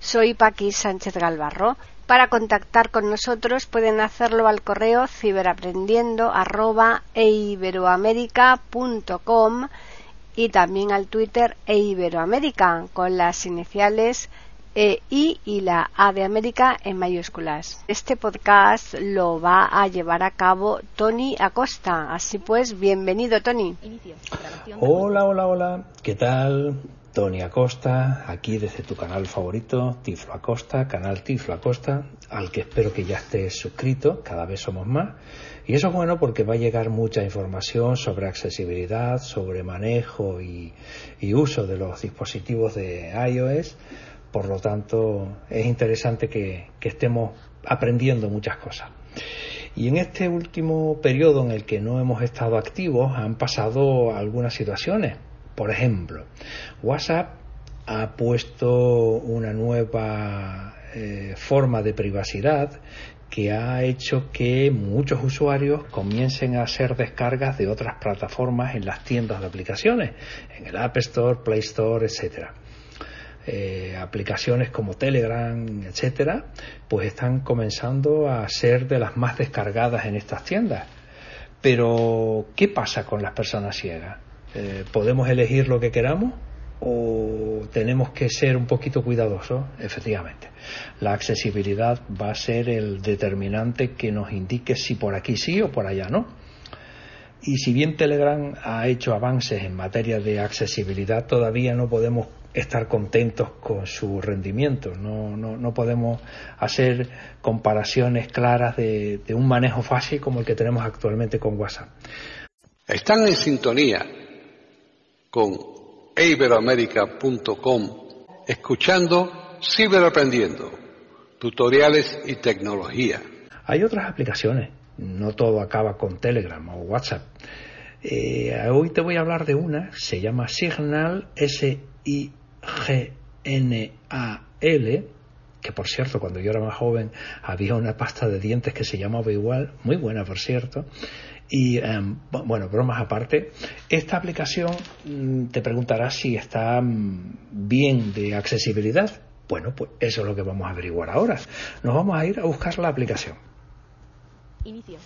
Soy Paqui Sánchez Galvarro. Para contactar con nosotros pueden hacerlo al correo ciberaprendiendo@eiberoamerica.com y también al Twitter eiberoamerica con las iniciales e I y la A de América en mayúsculas. Este podcast lo va a llevar a cabo Tony Acosta. Así pues, bienvenido Tony. Hola, hola, hola. ¿Qué tal? Tony Acosta, aquí desde tu canal favorito, Tiflo Acosta, canal Tiflo Acosta, al que espero que ya estés suscrito, cada vez somos más. Y eso es bueno porque va a llegar mucha información sobre accesibilidad, sobre manejo y, uso de los dispositivos de iOS por lo tanto, es interesante que, estemos aprendiendo muchas cosas. Y en este último periodo en el que no hemos estado activos han pasado algunas situaciones. Por ejemplo, WhatsApp ha puesto una nueva eh, forma de privacidad que ha hecho que muchos usuarios comiencen a hacer descargas de otras plataformas en las tiendas de aplicaciones, en el App Store, Play Store, etcétera. Eh, aplicaciones como Telegram, etcétera, pues están comenzando a ser de las más descargadas en estas tiendas. Pero, ¿qué pasa con las personas ciegas? Eh, ¿Podemos elegir lo que queramos? ¿O tenemos que ser un poquito cuidadosos? Efectivamente. La accesibilidad va a ser el determinante que nos indique si por aquí sí o por allá no. Y si bien Telegram ha hecho avances en materia de accesibilidad, todavía no podemos estar contentos con su rendimiento. No, no, no podemos hacer comparaciones claras de, de, un manejo fácil como el que tenemos actualmente con WhatsApp. Están en sintonía con iberoamerica.com escuchando Ciberaprendiendo, tutoriales y tecnología. Hay otras aplicaciones, no todo acaba con Telegram o WhatsApp. Eh, hoy te voy a hablar de una, se llama Signal S-I GNAL, que por cierto, cuando yo era más joven había una pasta de dientes que se llamaba igual, muy buena por cierto, y em, bueno, bromas aparte, esta aplicación mm, te preguntará si está mm, bien de accesibilidad. Bueno, pues eso es lo que vamos a averiguar ahora. Nos vamos a ir a buscar la aplicación. Inicio.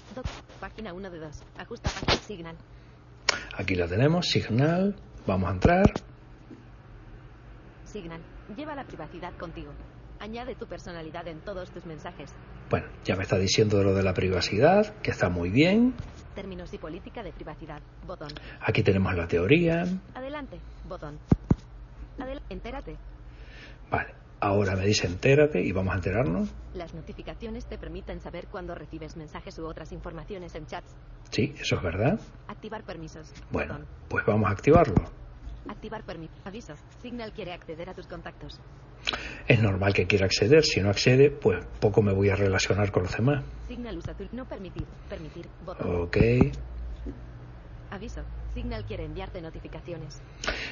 Página 1 de 2. Ajusta página Signal. Aquí la tenemos, Signal. Vamos a entrar. Signal. Lleva la privacidad contigo. Añade tu personalidad en todos tus mensajes. Bueno, ya me está diciendo lo de la privacidad, que está muy bien. Términos y política de privacidad. Botón. Aquí tenemos la teoría. Adelante. Botón. Adelante. Entérate. Vale. Ahora me dice entérate y vamos a enterarnos. Las notificaciones te permiten saber cuándo recibes mensajes u otras informaciones en chats. Sí, eso es verdad. Activar permisos. Bueno, pues vamos a activarlo. Activar permiso. Aviso. Signal quiere acceder a tus contactos. Es normal que quiera acceder. Si no accede, pues poco me voy a relacionar con los demás. Signal usa tu... No permitir. Permitir. Ok. Aviso. Signal quiere enviarte notificaciones.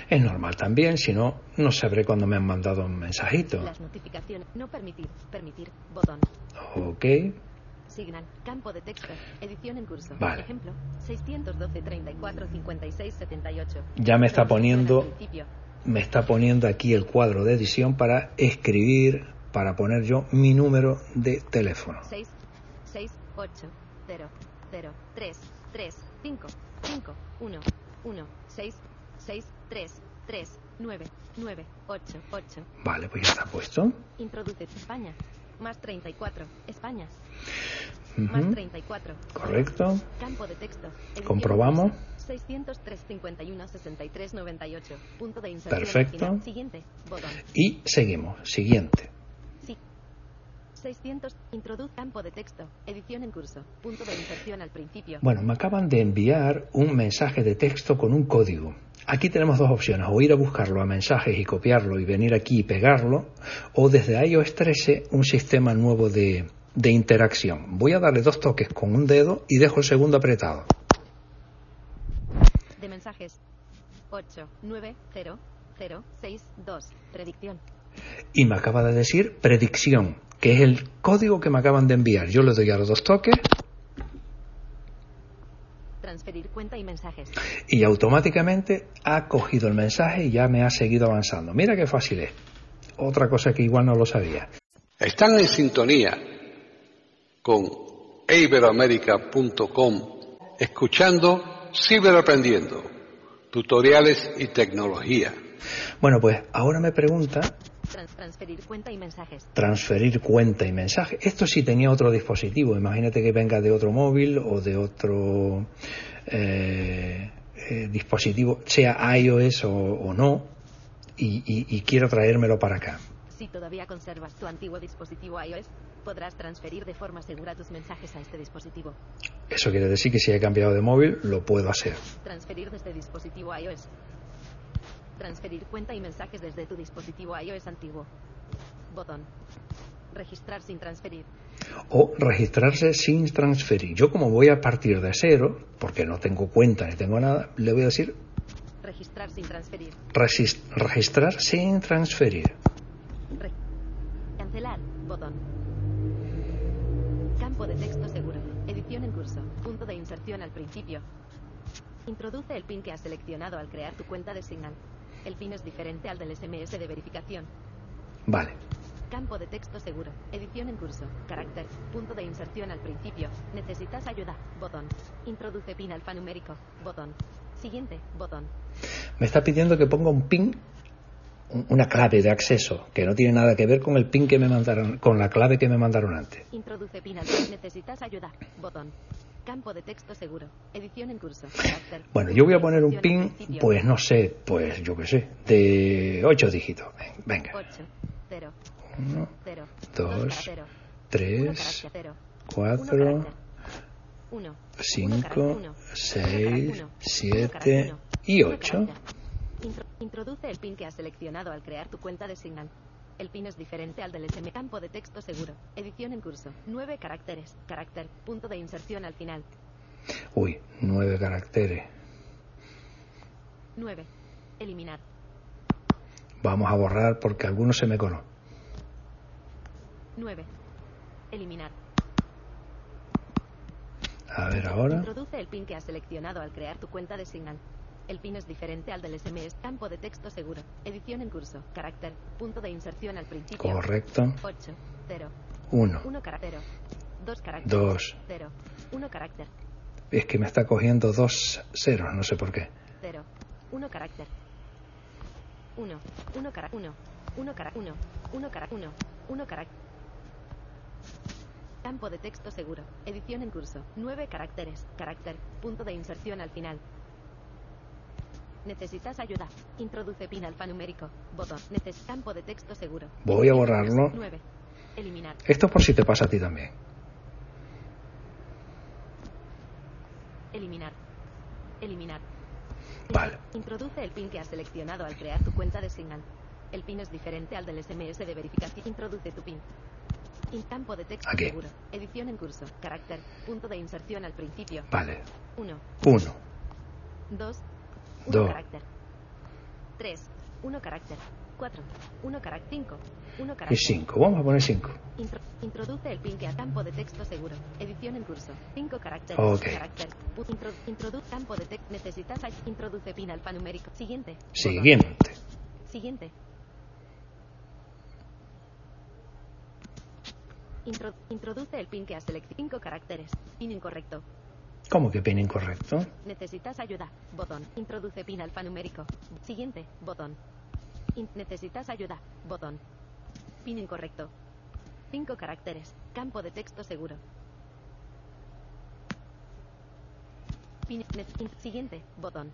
Es normal también, si no, no sabré cuándo me han mandado un mensajito. Las notificaciones. No permitir. Permitir. Botón. Ok. Signal. Campo de texto. Edición en curso. Vale. Ejemplo. 612 34 56 78. Ya me está poniendo. Me está poniendo aquí el cuadro de edición para escribir, para poner yo mi número de teléfono. 6 6 8 0 0 3 3 5 5 1 1 6 6 3 3 9 9 8 8 Vale, pues ya está puesto. Introduce España. Más 34. España. Ujú. Más 34. Correcto. Campo de texto. Comprobamos. 603 51 63 98. Punto de inserción. Perfecto. Siguiente. Botón. Y seguimos. Siguiente. Sí. 600. Introduz campo de texto. Edición en curso. Punto de inserción al principio. Bueno, me acaban de enviar un mensaje de texto con un código. Aquí tenemos dos opciones, o ir a buscarlo a mensajes y copiarlo y venir aquí y pegarlo, o desde iOS 13 un sistema nuevo de, de interacción. Voy a darle dos toques con un dedo y dejo el segundo apretado. De mensajes. 8, 9, 0, 0, 6, 2. Predicción. Y me acaba de decir predicción, que es el código que me acaban de enviar. Yo le doy a los dos toques Transferir cuenta y mensajes. y automáticamente ha cogido el mensaje y ya me ha seguido avanzando. Mira qué fácil es. Otra cosa que igual no lo sabía. Están en sintonía con iberoamerica.com escuchando Ciberaprendiendo, tutoriales y tecnología. Bueno, pues ahora me pregunta Trans- transferir cuenta y mensajes. transferir cuenta y mensaje. Esto sí tenía otro dispositivo. Imagínate que venga de otro móvil o de otro eh, eh, dispositivo, sea iOS o, o no, y, y- y quiero traérmelo para acá. Si todavía conservas tu antiguo dispositivo iOS, podrás transferir de forma segura tus mensajes a este dispositivo. Eso quiere decir que si he cambiado de móvil, lo puedo hacer. Transferir desde dispositivo iOS. Transferir cuenta y mensajes desde tu dispositivo iOS antiguo. Botón. Registrar sin transferir. O registrarse sin transferir. Yo como voy a partir de cero, porque no tengo cuenta ni tengo nada, le voy a decir Registrar sin transferir. registrar sin transferir. Al principio. Introduce el PIN que has seleccionado al crear tu cuenta de Signal. El PIN es diferente al del SMS de verificación. Vale. Campo de texto seguro. Edición en curso. Carácter. Punto de inserción al principio. Necesitas ayuda. Botón. Introduce PIN alfanumérico. Botón. Siguiente. Botón. Me está pidiendo que ponga un PIN, un- una clave de acceso, que no tiene nada que ver con el PIN que me mandaron, con la clave que me mandaron antes. Introduce PIN. Necesitas ayuda. Botón. Campo de texto seguro. Edición en curso. Bueno, yo voy a poner un PIN, pues no sé, pues yo qué sé, de ocho dígitos. Ven, Venga. 8, 0, Uno, 0, Dos, 0, tres, 0, cuatro, 1, cinco, seis, siete y ocho. Introduce el PIN que has seleccionado al crear tu cuenta de Signal. El PIN es diferente al del SM campo de texto seguro. Edición en curso. 9 caracteres. Carácter. Punto de inserción al final. Uy, nueve caracteres. 9. Eliminar. Vamos a borrar porque algunos se me conocen. 9. Eliminar. A ver ahora. Introduce el PIN que has seleccionado al crear tu cuenta de Signal. El PIN es diferente al del SMS. Campo de texto seguro. Edición en curso. Carácter. Punto de inserción al principio. Correcto. 8, 0, Uno, 1 carácter. 2 carácter. dos. 0, 1 carácter. Es que me está cogiendo dos ceros, no sé por qué. 0, 1 carácter. 1, 1 carácter. 1, 1 carácter. 1, 1 carácter. 1, 1 carácter. Campo de texto seguro. Edición en curso. 9 caracteres. Carácter. Punto de inserción al final. Necesitas ayuda. Introduce PIN alfanumérico. Botón. Neces campo de texto seguro. Voy a borrarlo. 9. Eliminar. Esto por si te pasa a ti también. Eliminar. Eliminar. Vale. Introduce el PIN que has seleccionado al crear tu cuenta de Signal. El PIN es diferente al del SMS de verificación. Introduce tu PIN. In campo de texto Aquí. seguro. Edición en curso. Carácter. Punto de inserción al principio. Vale. 1, Uno, 2, 1 Dos. carácter. 3, 1 carácter. 4, 1 carácter. 5, 1 y carácter. cinco. Vamos a poner cinco. Intro- introduce el PIN que a campo de texto seguro. Edición en curso. 5 caracteres. Ok. Carácter. Intro- introduce campo de texto. Necesitas introduce PIN alfanumérico. Siguiente. Siguiente. Siguiente. Intro- introduce el PIN que has seleccionado. 5 caracteres. PIN incorrecto. ¿Cómo que pin incorrecto? Necesitas ayuda. Botón. Introduce PIN alfanumérico. Siguiente. Botón. Necesitas ayuda. Botón. PIN incorrecto. 5 caracteres. Campo de texto seguro. PIN. siguiente. Botón.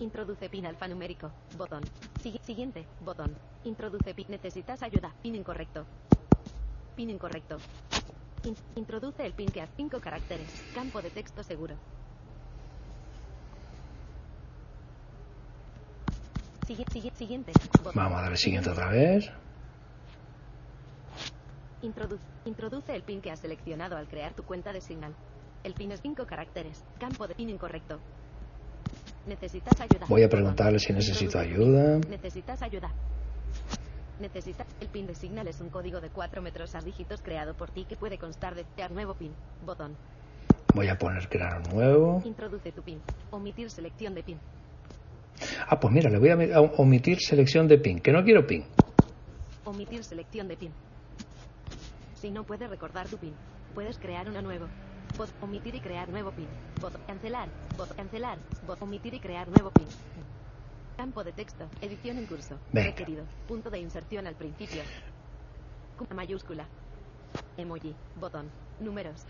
Introduce PIN alfanumérico. Botón. Sigui- siguiente. Botón. Introduce PIN. Necesitas ayuda. PIN incorrecto. Pin incorrecto. In- introduce el pin que a 5 caracteres. Campo de texto seguro. Sigui- sigui- siguiente. Botón. Vamos a darle siguiente otra vez. Introdu- introduce el pin que has seleccionado al crear tu cuenta de Signal. El pin es 5 caracteres. Campo de pin incorrecto. Necesitas ayuda. Voy a preguntarle si necesito ayuda. Necesitas ayuda. Necesita el pin de Signal es un código de 4 metros a dígitos creado por ti que puede constar de crear nuevo pin. Botón. Voy a poner crear nuevo. Introduce tu pin. Omitir selección de pin. Ah, pues mira, le voy a omitir selección de pin, que no quiero pin. Omitir selección de pin. Si no puedes recordar tu pin, puedes crear uno nuevo. Bot omitir y crear nuevo pin. Bot cancelar. Bot cancelar. Bot omitir y crear nuevo pin. Campo de texto. Edición en curso. Venga. Requerido. Punto de inserción al principio. Cu- mayúscula. Emoji. Botón. Números.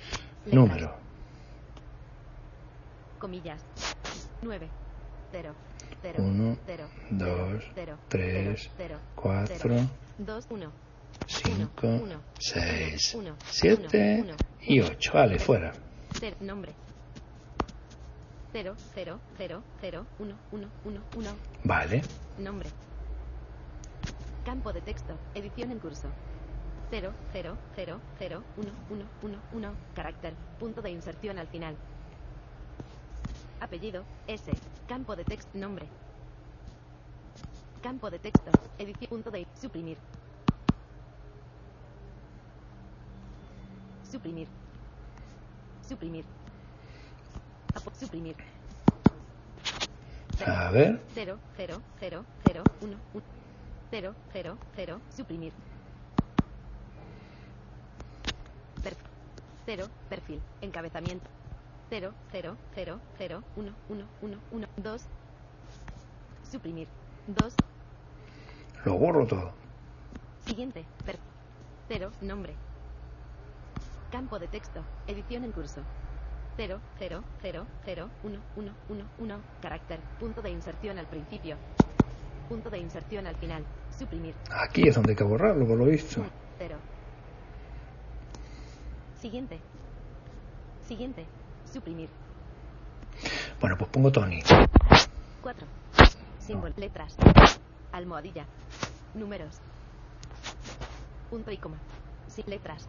Letras. Número. Comillas. 9. 0. 0. Uno, 0. dos, 0. tres, 0. cuatro, 2. 1. 5, uno, 6, uno, 7 uno, y 8. Vale, fuera. Nombre. 0, 0, 0, 0, 1, 1, 1, 1. Vale. Nombre. Campo de texto. Edición en curso. 0, 0, 0, 0, 1, 1, 1, 1. Carácter. Punto de inserción al final. Apellido. S. Campo de texto. Nombre. Campo de texto. Edición. Punto de. Suprimir. Suprimir. Suprimir. Suprimir. A ver. 0, 0, 0, 0, 1, 1. 0, 0, 0, suprimir. Per 0, perfil, encabezamiento. 0, 0, 0, 0, 1, 1, 1, 1, 2. Suprimir. 2. Lo borro todo. Siguiente. Per 0, nombre. Campo de texto. Edición en curso. 0, 0, 0, 0, 1, 1, 1, 1. Carácter. Punto de inserción al principio. Punto de inserción al final. Suprimir. Aquí es donde hay que borrarlo, por lo visto. 0. Siguiente. Siguiente. Suprimir. Bueno, pues pongo Tony. 4. Símbolo. Letras. Almohadilla. Números. Punto y coma. Sin letras.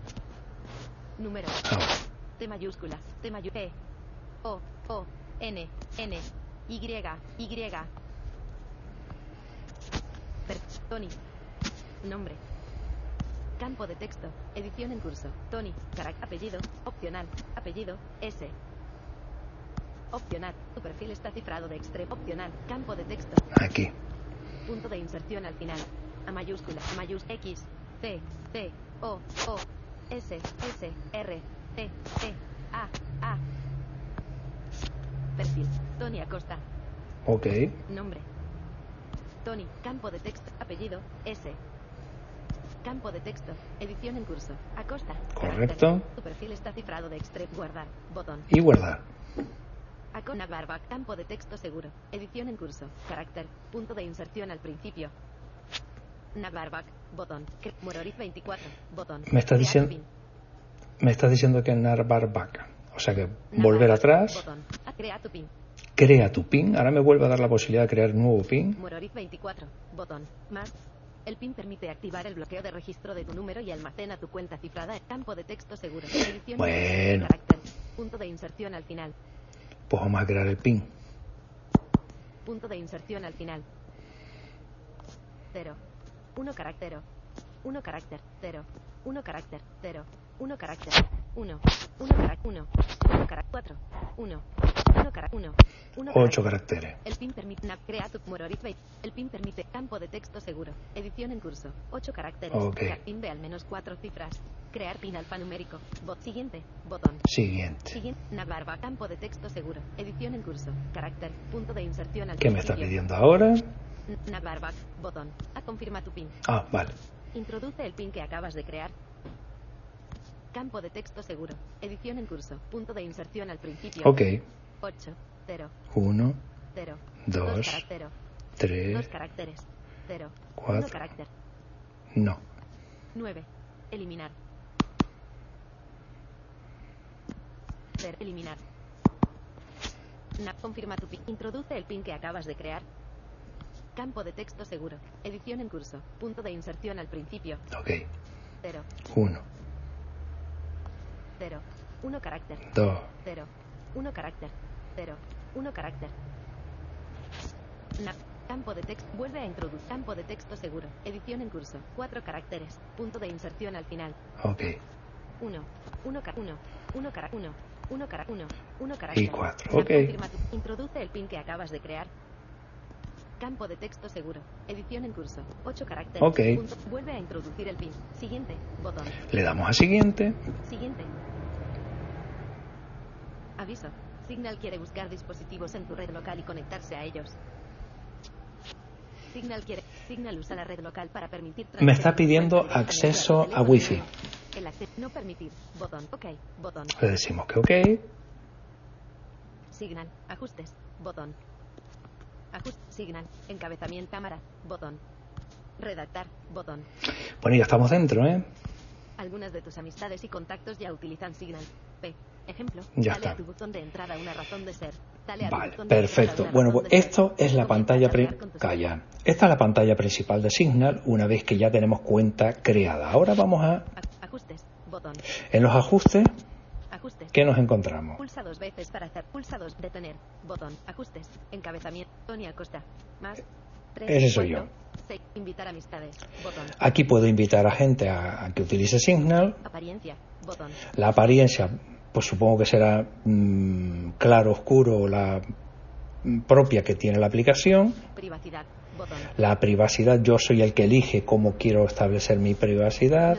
Números. Ahora. T mayúscula. T mayúscula. E. O. O. N. N. Y. Y. Per Tony. Nombre. Campo de texto. Edición en curso. Tony. Carac. Apellido. Opcional. Apellido. S. Opcional. Tu perfil está cifrado de extremo. Opcional. Campo de texto. Aquí. Punto de inserción al final. A mayúscula. A mayúscula. X. C. C. O. O. S. S. R. C. E. A. A. Perfil. Tony Acosta. Ok. Nombre. Tony. Campo de texto. Apellido. S. Campo de texto. Edición en curso. Acosta. Correcto. Tu perfil está cifrado de extremo. Guardar. Botón. Y guardar. Acona Barback. Campo de texto seguro. Edición en curso. Carácter. Punto de inserción al principio. Navarback. Botón. Mororiz 24. Botón. Me está diciendo-. Me estás diciendo que narbar back. O sea que volver atrás, Botón. A crea tu pin. crea tu pin. Ahora me vuelve a dar la posibilidad de crear un nuevo pin. Mororiz 24. Botón. Más. El pin permite activar el bloqueo de registro de tu número y almacena tu cuenta cifrada en campo de texto seguro. Edición en Bueno. Punto de inserción al final. Pues vamos a crear el pin. Punto de inserción al final. 0. 1 carácter. 1 carácter. 0. 1 carácter. 0. 1 carácter. 1. 1 carácter. 1. 1 carácter. 4. 1. 1 carácter. 1. 1 Ocho caracteres. El pin permite crea tu Mororiz 20. El pin permite campo de texto seguro. Edición en curso. 8 caracteres. Ok. Crear Pin de al menos 4 cifras. Crear pin alfanumérico. Bot siguiente. Botón. Siguiente. Siguiente. Navarba. Campo de texto seguro. Edición en curso. Carácter. Punto de inserción al ¿Qué me está pidiendo ahora? Navarback. Botón. A confirma tu pin. Ah, vale. Introduce el pin que acabas de crear. Campo de texto seguro. Edición en curso. Punto de inserción al principio. Ok. 8, 0. 1, 0. 2, 3. 2 caracteres. 0. 4. carácter. No. 9. Eliminar. 0. Eliminar. Nap confirma tu pin. Introduce el pin que acabas de crear. Campo de texto seguro. Edición en curso. Punto de inserción al principio. Ok. 0. 1. 0, 1 carácter. 2, 0, 1 carácter. 0, 1 carácter. Na, campo de texto. Vuelve a introducir. Campo de texto seguro. Edición en curso. 4 caracteres. Punto de inserción al final. ok. 1, 1 1, 1 cara 1, 1 cara 1, 1 carácter. Y cuatro, Na, ok. confirma tu- Introduce el PIN que acabas de crear. Campo de texto seguro. Edición en curso. 8 caracteres. Ok. Punto. Vuelve a introducir el PIN. Siguiente. Botón. Le damos a siguiente. Siguiente. Aviso. Signal quiere buscar dispositivos en tu red local y conectarse a ellos. Signal quiere. Signal usa la red local para permitir. Me está pidiendo acceso a Wi-Fi. El acceso. No permitir. Botón. Ok. Botón. Le decimos que ok. Signal. Ajustes. Botón. Ajuste. Signal. Encabezamiento cámara. Botón. Redactar. Botón. Bueno, ya estamos dentro, ¿eh? Algunas de tus amistades y contactos ya utilizan Signal. P. Ejemplo. Ya dale está. a tu buzón de entrada una razón de ser. Dale a tu Vale, perfecto. Bueno, pues esto es la pantalla Calla. Esta es la pantalla principal de Signal una vez que ya tenemos cuenta creada. Ahora vamos a Aj- Ajustes. Botón. en los Ajustes. ¿Qué nos encontramos? Pulsa dos veces para hacer. Pulsa dos. Detener. Botón. Ajustes. Encabezamiento. Tony Acosta. Más. Tres. Ese soy cuatro, seis. Invitar amistades. Botón. Aquí puedo invitar a gente a, a que utilice Signal. Apariencia. Botón. La apariencia, pues supongo que será mm, claro, oscuro la mm, propia que tiene la aplicación. Privacidad. La privacidad, yo soy el que elige cómo quiero establecer mi privacidad.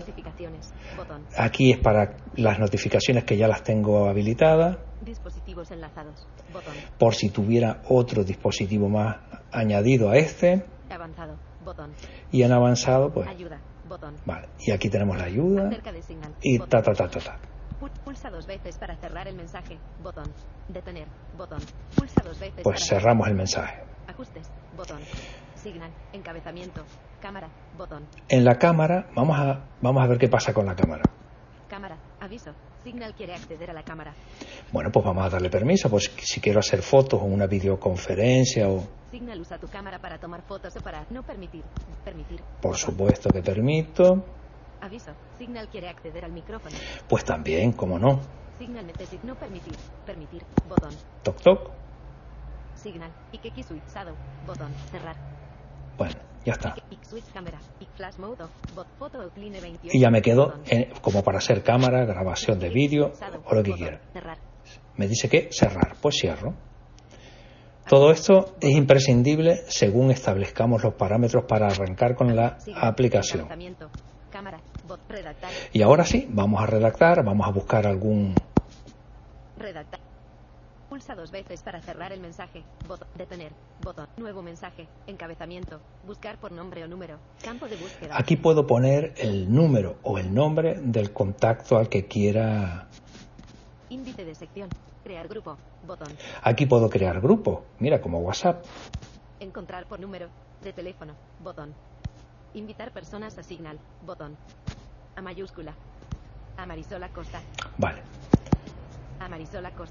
Aquí es para las notificaciones que ya las tengo habilitadas. Dispositivos enlazados. Botón. Por si tuviera otro dispositivo más añadido a este. Avanzado. Botón. Y en avanzado, pues, Ayuda. Botón. vale. Y aquí tenemos la ayuda. Acerca de Signal. Y ta, ta, ta, ta, ta. Pul- Pulsa dos veces para cerrar el mensaje. Botón. Detener. Botón. Pulsa dos veces Pues cerramos el mensaje. Ajustes. Botón. Signal. Encabezamiento. Cámara. Botón. En la cámara, vamos a, vamos a ver qué pasa con la cámara. Cámara. Aviso. Signal quiere acceder a la cámara. Bueno, pues vamos a darle permiso, pues si quiero hacer fotos o una videoconferencia o Signal usa tu cámara para tomar fotos o para no permitir. Permitir. por supuesto que permito, Aviso. Signal quiere acceder al micrófono. pues también, como no, Signal necesita no permitir. Permitir. Botón. toc toc, Signal. Ike switch shadow. Botón. Cerrar. bueno, ya está. Ike Ike switch cámara. Ike flash mode off. Bot foto outline 28. Y ya me quedo en- como para hacer cámara, grabación de vídeo o lo que quiera. Me dice que cerrar, pues cierro. Todo esto es imprescindible según establezcamos los parámetros para arrancar con la aplicación. Y ahora sí, vamos a redactar, vamos a buscar algún Redactar. Pulsa dos veces para cerrar el mensaje. Botón. Detener. Botón. Nuevo mensaje. Encabezamiento. Buscar por nombre o número. Campo de búsqueda. Aquí puedo poner el número o el nombre del contacto al que quiera. Índice de sección. Crear grupo. Botón. Aquí puedo crear grupo, mira, como WhatsApp. Encontrar por número. De teléfono. Botón. Invitar personas a Signal. Botón. A mayúscula. A Marisola Costa. Vale.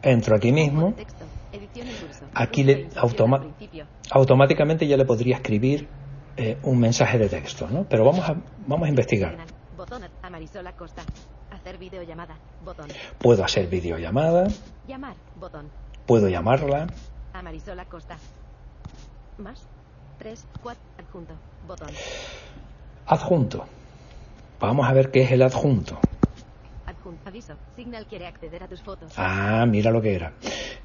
Entro aquí mismo. Aquí le automa-. Automáticamente ya le podría escribir eh, un mensaje de texto, ¿no? Pero vamos a, vamos a investigar. Puedo hacer videollamada, puedo llamarla, A Marisola Costa. Más. 3, 4. Adjunto. Botón. adjunto. Vamos a ver qué es el adjunto. Adjunto. Aviso. Signal quiere acceder a tus fotos. Ah, mira lo que era.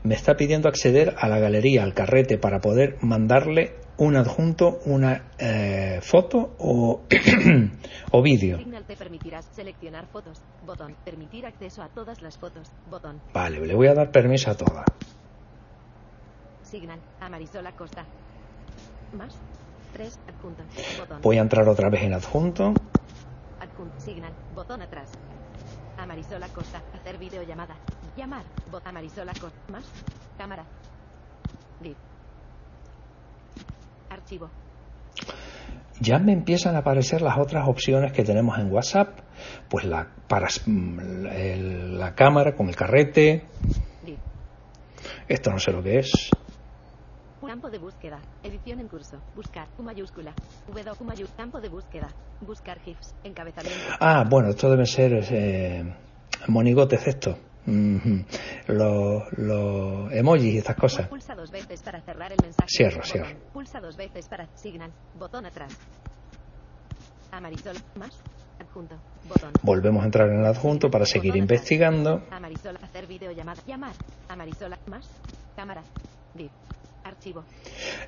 Me está pidiendo acceder a la galería, al carrete, para poder mandarle un adjunto, una eh, foto o, o vídeo. Signal te permitirá seleccionar fotos. Botón. Permitir acceso a todas las fotos. Botón. Vale, le voy a dar permiso a todas. Signal. A. Más. 3. Adjunto. Botón. Voy a entrar otra vez en adjunto. Adjunto. Signal. Botón atrás. A Marisola Costa. Hacer videollamada. Llamar. Bot a Marisola Costa. Más. Cámara. Live. Archivo. Ya me empiezan a aparecer las otras opciones que tenemos en WhatsApp. Pues la, para la cámara con el carrete, Esto no sé lo que es. Campo de búsqueda. Edición en curso. Buscar. U mayúscula. W mayúscula. Campo de búsqueda. Buscar GIFs. Encabezamiento. Ah, bueno, esto debe ser eh, monigotes esto. Los los emojis y estas cosas. Pulsa dos veces para cerrar el mensaje. Cierro, cierro. Pulsa dos veces para signal. Botón atrás. Amarisol. Más. Adjunto. Botón. Volvemos a entrar en el adjunto para seguir Botón investigando. Amarisol. Hacer videollamada. Llamar. Amarisol. Más. Cámara. Archivo.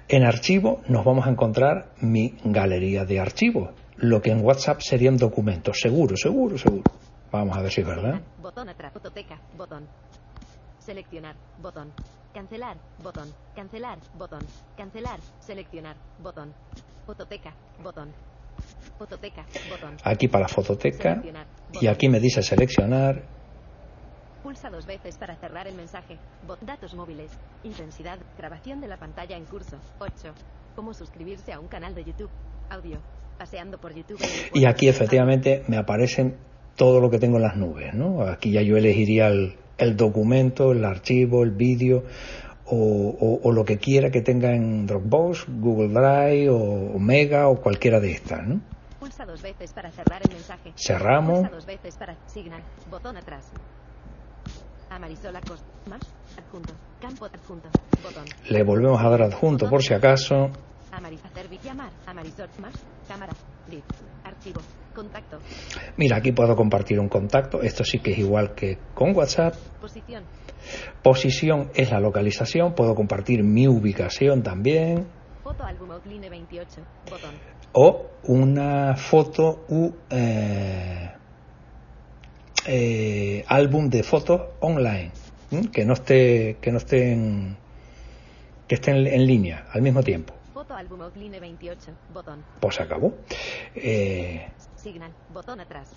En archivo nos vamos a encontrar mi galería de archivos. Lo que en WhatsApp serían documentos. Seguro, seguro, seguro. Vamos a ver si es verdad. Botón atrás. Fototeca. Botón. Seleccionar. Botón. Cancelar. Botón. Cancelar. Botón. Cancelar. Seleccionar. Botón. Fototeca. Botón. Fototeca. Botón. Aquí para fototeca. Y aquí me dice seleccionar. Pulsa dos veces para cerrar el mensaje. Bot datos móviles. Intensidad. Grabación de la pantalla en curso. 8. Cómo suscribirse a un canal de YouTube. Audio. Paseando por YouTube. Y aquí efectivamente me aparecen todo lo que tengo en las nubes. ¿no? Aquí ya yo elegiría el, el documento, el archivo, el vídeo o, o- o lo que quiera que tenga en Dropbox, Google Drive o Omega o cualquiera de estas. ¿no? Pulsa dos veces para cerrar el mensaje. Cerramos. Pulsa dos veces para signal. Botón atrás. Amarisola Cost. Más. Adjunto. Campo adjunto. Botón. Le volvemos a dar adjunto por si acaso. Amaris hacer llamar. Amarisol. Más. Cámara. Gif. Archivo. Contacto. Mira, aquí puedo compartir un contacto. Esto sí que es igual que con WhatsApp. Posición. Posición es la localización. Puedo compartir mi ubicación también. Foto álbum Outline 28. Botón. o una foto u eh, eh, álbum de fotos online ¿m? que no esté que no esté en, que esté en, línea al mismo tiempo Foto álbum Outline 28. Botón. pues acabó Eh, Signal. Botón atrás.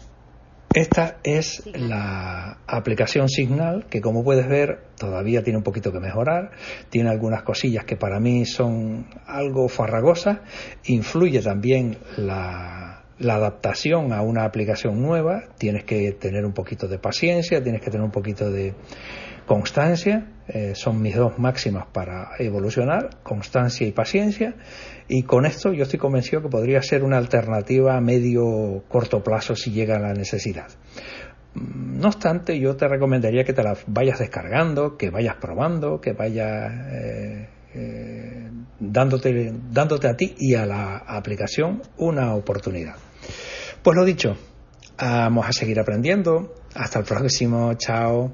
esta es la aplicación Signal que como puedes ver todavía tiene un poquito que mejorar tiene algunas cosillas que para mí son algo farragosas influye también la, la adaptación a una aplicación nueva tienes que tener un poquito de paciencia tienes que tener un poquito de constancia. Eh, son mis dos máximas para evolucionar constancia y paciencia. Y con esto yo estoy convencido que podría ser una alternativa a medio corto plazo si llega la necesidad. No obstante, yo te recomendaría que te la vayas descargando, que vayas probando, que vayas eh, eh, dándote, dándote a ti y a la aplicación una oportunidad. Pues lo dicho, vamos a seguir aprendiendo. Hasta el próximo, chao.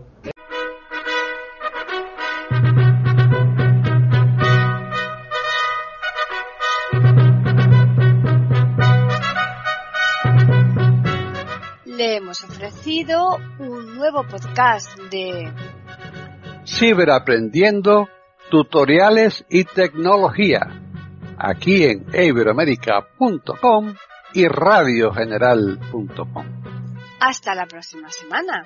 Le hemos ofrecido un nuevo podcast de Ciberaprendiendo, tutoriales y tecnología. Aquí en iberoamerica.com y radiogeneral.com. Hasta la próxima semana.